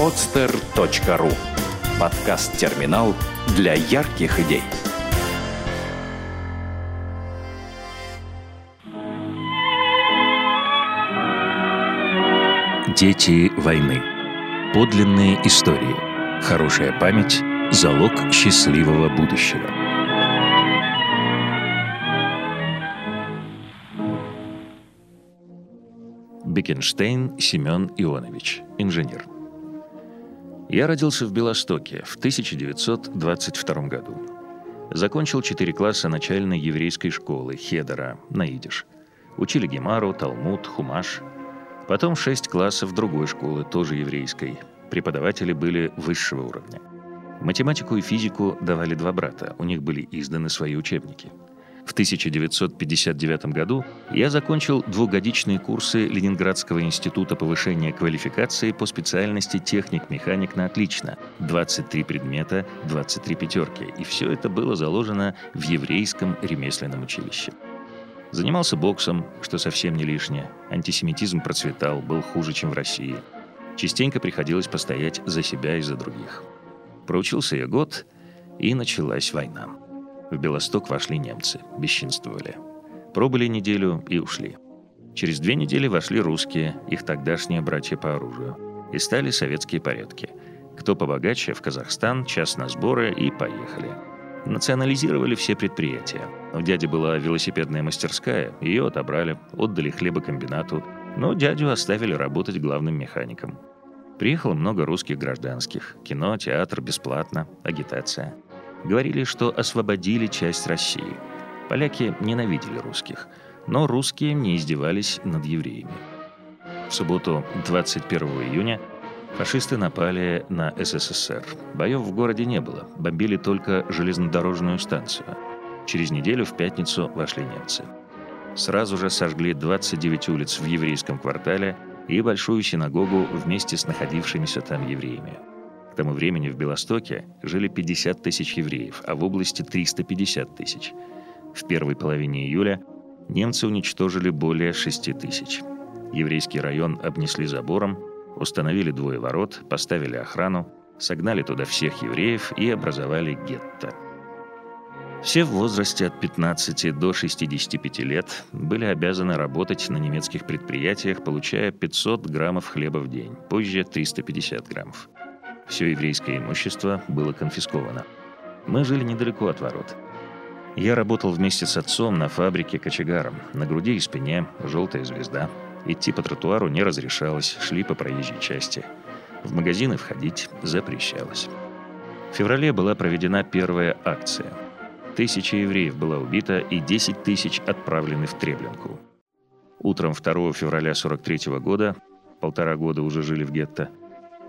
podster.ru Подкаст-терминал для ярких идей. Дети войны. Подлинные истории. Хорошая память – залог счастливого будущего. Бекенштейн Семен Ионович, инженер. Я родился в Белостоке в 1922 году. Закончил 4 класса начальной еврейской школы Хедера на идиш. Учили Гемару, Талмуд, Хумаш. Потом 6 классов другой школы, тоже еврейской. Преподаватели были высшего уровня. Математику и физику давали два брата, у них были изданы свои учебники – в 1959 году я закончил двухгодичные курсы Ленинградского института повышения квалификации по специальности техник-механик на отлично. 23 предмета, 23 пятерки. И все это было заложено в еврейском ремесленном училище. Занимался боксом, что совсем не лишнее. Антисемитизм процветал, был хуже, чем в России. Частенько приходилось постоять за себя и за других. Проучился я год, и началась война. В Белосток вошли немцы, бесчинствовали. Пробыли неделю и ушли. Через две недели вошли русские, их тогдашние братья по оружию. И стали советские порядки. Кто побогаче, в Казахстан, час на сборы и поехали. Национализировали все предприятия. У дяди была велосипедная мастерская, ее отобрали, отдали хлебокомбинату, но дядю оставили работать главным механиком. Приехало много русских гражданских. Кино, театр, бесплатно, агитация – Говорили, что освободили часть России. Поляки ненавидели русских, но русские не издевались над евреями. В субботу 21 июня фашисты напали на СССР. Боев в городе не было, бомбили только железнодорожную станцию. Через неделю в пятницу вошли немцы. Сразу же сожгли 29 улиц в еврейском квартале и большую синагогу вместе с находившимися там евреями. Тому времени в Белостоке жили 50 тысяч евреев, а в области 350 тысяч. В первой половине июля немцы уничтожили более 6 тысяч. Еврейский район обнесли забором, установили двое ворот, поставили охрану, согнали туда всех евреев и образовали гетто. Все в возрасте от 15 до 65 лет были обязаны работать на немецких предприятиях, получая 500 граммов хлеба в день, позже 350 граммов. Все еврейское имущество было конфисковано. Мы жили недалеко от ворот. Я работал вместе с отцом на фабрике кочегаром. На груди и спине желтая звезда. Идти по тротуару не разрешалось, шли по проезжей части. В магазины входить запрещалось. В феврале была проведена первая акция. Тысяча евреев была убита и 10 тысяч отправлены в Треблинку. Утром 2 февраля 43 года, полтора года уже жили в гетто,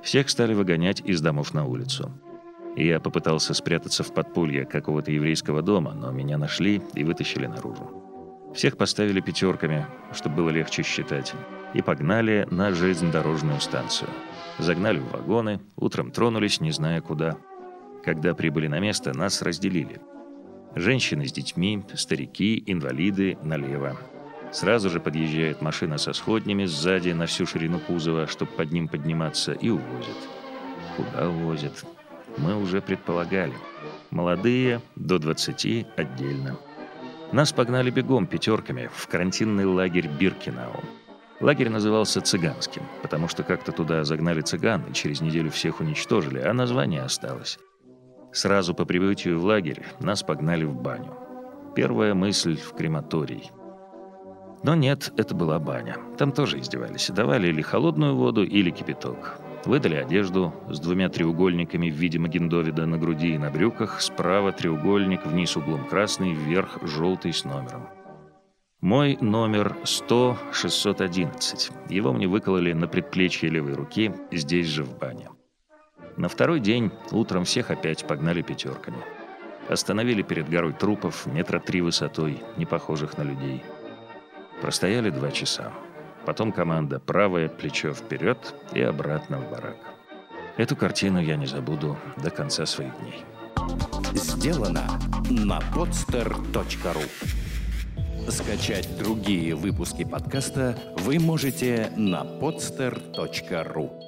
всех стали выгонять из домов на улицу. Я попытался спрятаться в подполье какого-то еврейского дома, но меня нашли и вытащили наружу. Всех поставили пятерками, чтобы было легче считать, и погнали на железнодорожную станцию. Загнали в вагоны, утром тронулись, не зная куда. Когда прибыли на место, нас разделили. Женщины с детьми, старики, инвалиды налево, Сразу же подъезжает машина со сходнями сзади на всю ширину кузова, чтобы под ним подниматься, и увозит. Куда увозят? Мы уже предполагали. Молодые, до 20, отдельно. Нас погнали бегом пятерками в карантинный лагерь Биркинау. Лагерь назывался «Цыганским», потому что как-то туда загнали цыган, и через неделю всех уничтожили, а название осталось. Сразу по прибытию в лагерь нас погнали в баню. Первая мысль в крематорий – но нет, это была баня. Там тоже издевались. Давали или холодную воду, или кипяток. Выдали одежду с двумя треугольниками в виде Магендовида на груди и на брюках. Справа треугольник, вниз углом красный, вверх желтый с номером. Мой номер 100-611. Его мне выкололи на предплечье левой руки, здесь же в бане. На второй день утром всех опять погнали пятерками. Остановили перед горой трупов, метра три высотой, не похожих на людей – Простояли два часа. Потом команда «Правое плечо вперед» и обратно в барак. Эту картину я не забуду до конца своих дней. Сделано на podster.ru Скачать другие выпуски подкаста вы можете на podster.ru